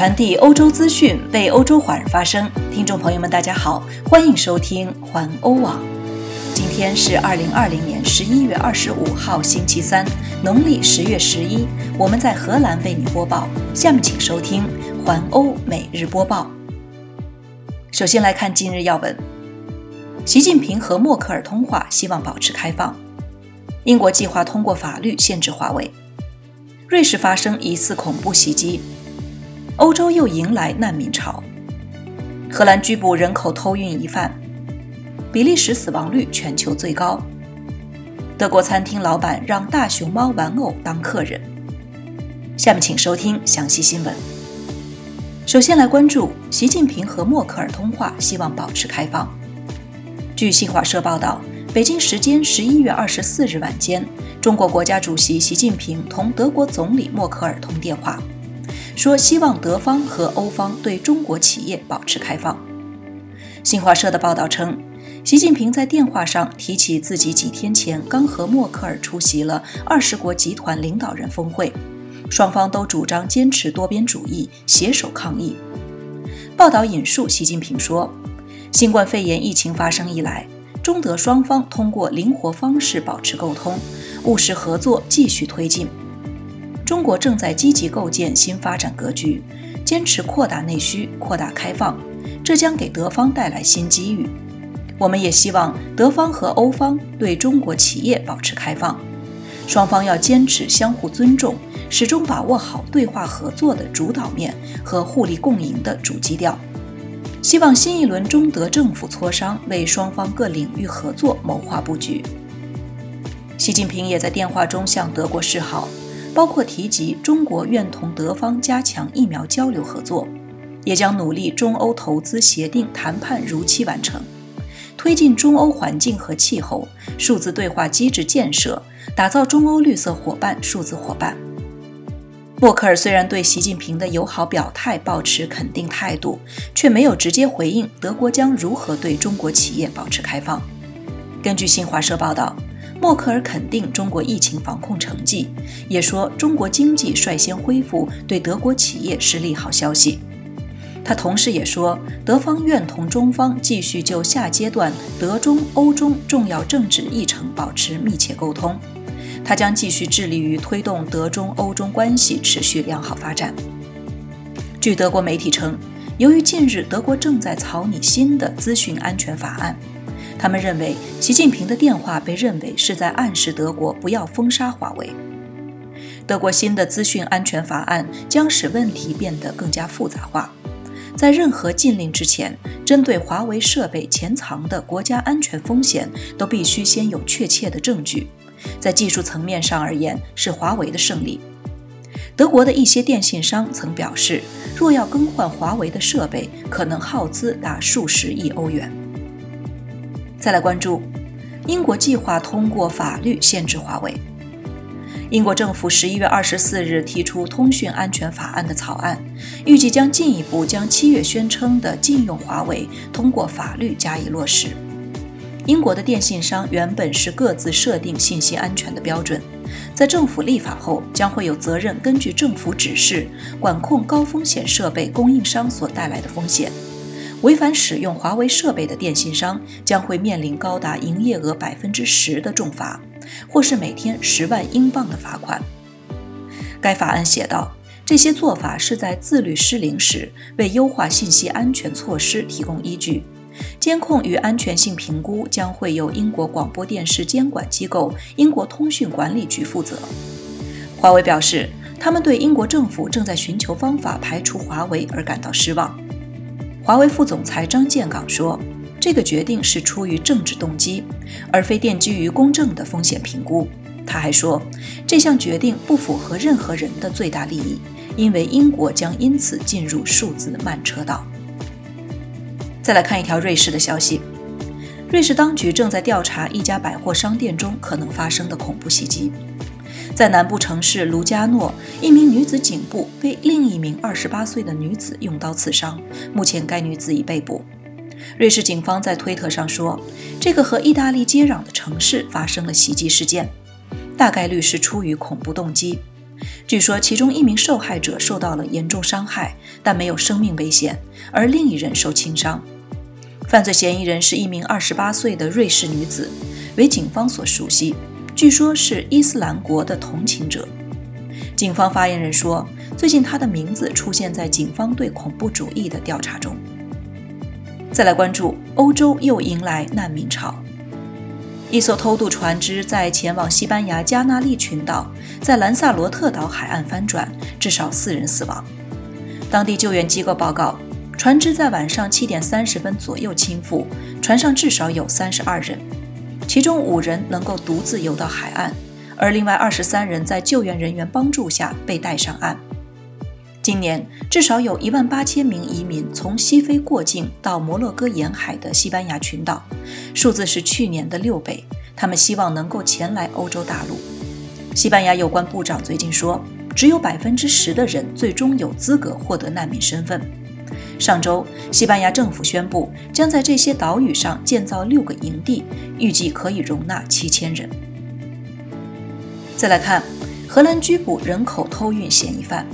传递欧洲资讯，为欧洲华人发声。听众朋友们，大家好，欢迎收听环欧网。今天是二零二零年十一月二十五号，星期三，农历十月十一。我们在荷兰为你播报。下面请收听环欧每日播报。首先来看今日要闻：习近平和默克尔通话，希望保持开放。英国计划通过法律限制华为。瑞士发生疑似恐怖袭击。欧洲又迎来难民潮。荷兰拘捕人口偷运疑犯。比利时死亡率全球最高。德国餐厅老板让大熊猫玩偶当客人。下面请收听详细新闻。首先来关注习近平和默克尔通话，希望保持开放。据新华社报道，北京时间十一月二十四日晚间，中国国家主席习近平同德国总理默克尔通电话。说希望德方和欧方对中国企业保持开放。新华社的报道称，习近平在电话上提起自己几天前刚和默克尔出席了二十国集团领导人峰会，双方都主张坚持多边主义，携手抗疫。报道引述习近平说：“新冠肺炎疫情发生以来，中德双方通过灵活方式保持沟通，务实合作继续推进。”中国正在积极构建新发展格局，坚持扩大内需、扩大开放，这将给德方带来新机遇。我们也希望德方和欧方对中国企业保持开放，双方要坚持相互尊重，始终把握好对话合作的主导面和互利共赢的主基调。希望新一轮中德政府磋商为双方各领域合作谋划布局。习近平也在电话中向德国示好。包括提及中国愿同德方加强疫苗交流合作，也将努力中欧投资协定谈判如期完成，推进中欧环境和气候、数字对话机制建设，打造中欧绿色伙伴、数字伙伴。默克尔虽然对习近平的友好表态保持肯定态度，却没有直接回应德国将如何对中国企业保持开放。根据新华社报道。默克尔肯定中国疫情防控成绩，也说中国经济率先恢复对德国企业是利好消息。他同时也说，德方愿同中方继续就下阶段德中欧中重要政治议程保持密切沟通。他将继续致力于推动德中欧中关系持续良好发展。据德国媒体称，由于近日德国正在草拟新的资讯安全法案。他们认为，习近平的电话被认为是在暗示德国不要封杀华为。德国新的资讯安全法案将使问题变得更加复杂化。在任何禁令之前，针对华为设备潜藏的国家安全风险都必须先有确切的证据。在技术层面上而言，是华为的胜利。德国的一些电信商曾表示，若要更换华为的设备，可能耗资达数十亿欧元。再来关注，英国计划通过法律限制华为。英国政府十一月二十四日提出通讯安全法案的草案，预计将进一步将七月宣称的禁用华为通过法律加以落实。英国的电信商原本是各自设定信息安全的标准，在政府立法后，将会有责任根据政府指示管控高风险设备供应商所带来的风险。违反使用华为设备的电信商将会面临高达营业额百分之十的重罚，或是每天十万英镑的罚款。该法案写道：“这些做法是在自律失灵时，为优化信息安全措施提供依据。监控与安全性评估将会由英国广播电视监管机构英国通讯管理局负责。”华为表示，他们对英国政府正在寻求方法排除华为而感到失望。华为副总裁张建港说：“这个决定是出于政治动机，而非奠基于公正的风险评估。”他还说：“这项决定不符合任何人的最大利益，因为英国将因此进入数字慢车道。”再来看一条瑞士的消息：瑞士当局正在调查一家百货商店中可能发生的恐怖袭击。在南部城市卢加诺，一名女子颈部被另一名28岁的女子用刀刺伤，目前该女子已被捕。瑞士警方在推特上说，这个和意大利接壤的城市发生了袭击事件，大概率是出于恐怖动机。据说其中一名受害者受到了严重伤害，但没有生命危险，而另一人受轻伤。犯罪嫌疑人是一名28岁的瑞士女子，为警方所熟悉，据说是伊斯兰国的同情者。警方发言人说，最近他的名字出现在警方对恐怖主义的调查中。再来关注，欧洲又迎来难民潮。一艘偷渡船只在前往西班牙加那利群岛，在兰萨罗特岛海岸翻转，至少四人死亡。当地救援机构报告，船只在晚上七点三十分左右倾覆，船上至少有三十二人，其中五人能够独自游到海岸，而另外二十三人在救援人员帮助下被带上岸。今年至少有一万八千名移民从西非过境到摩洛哥沿海的西班牙群岛，数字是去年的六倍。他们希望能够前来欧洲大陆。西班牙有关部长最近说，只有百分之十的人最终有资格获得难民身份。上周，西班牙政府宣布将在这些岛屿上建造六个营地，预计可以容纳七千人。再来看，荷兰拘捕人口偷运嫌疑犯。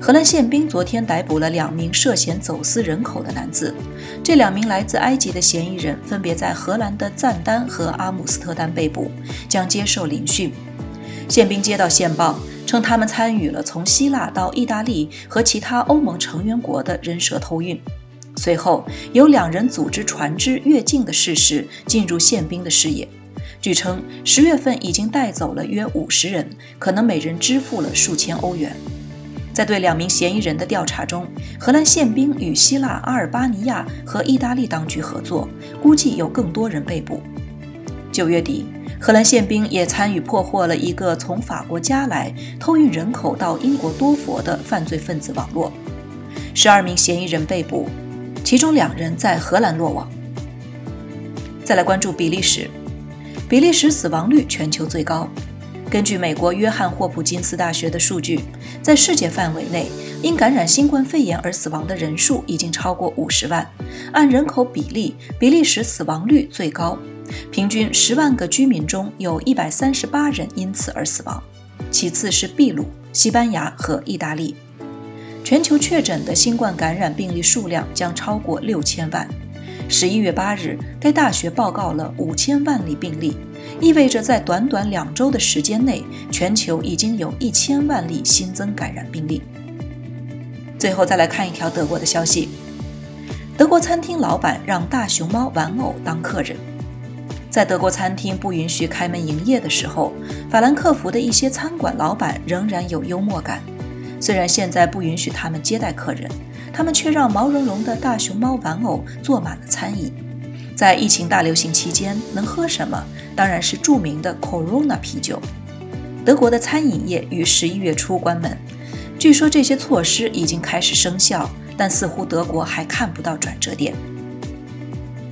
荷兰宪兵昨天逮捕了两名涉嫌走私人口的男子。这两名来自埃及的嫌疑人分别在荷兰的赞丹和阿姆斯特丹被捕，将接受聆讯。宪兵接到线报，称他们参与了从希腊到意大利和其他欧盟成员国的人蛇偷运。随后，有两人组织船只越境的事实进入宪兵的视野。据称，十月份已经带走了约五十人，可能每人支付了数千欧元。在对两名嫌疑人的调查中，荷兰宪兵与希腊、阿尔巴尼亚和意大利当局合作，估计有更多人被捕。九月底，荷兰宪兵也参与破获了一个从法国加来偷运人口到英国多佛的犯罪分子网络，十二名嫌疑人被捕，其中两人在荷兰落网。再来关注比利时，比利时死亡率全球最高。根据美国约翰霍普金斯大学的数据，在世界范围内，因感染新冠肺炎而死亡的人数已经超过五十万。按人口比例，比利时死亡率最高，平均十万个居民中有一百三十八人因此而死亡。其次是秘鲁、西班牙和意大利。全球确诊的新冠感染病例数量将超过六千万。十一月八日，该大学报告了五千万例病例。意味着在短短两周的时间内，全球已经有一千万例新增感染病例。最后再来看一条德国的消息：德国餐厅老板让大熊猫玩偶当客人。在德国餐厅不允许开门营业的时候，法兰克福的一些餐馆老板仍然有幽默感。虽然现在不允许他们接待客人，他们却让毛茸茸的大熊猫玩偶坐满了餐椅。在疫情大流行期间，能喝什么？当然是著名的 Corona 啤酒。德国的餐饮业于十一月初关门，据说这些措施已经开始生效，但似乎德国还看不到转折点。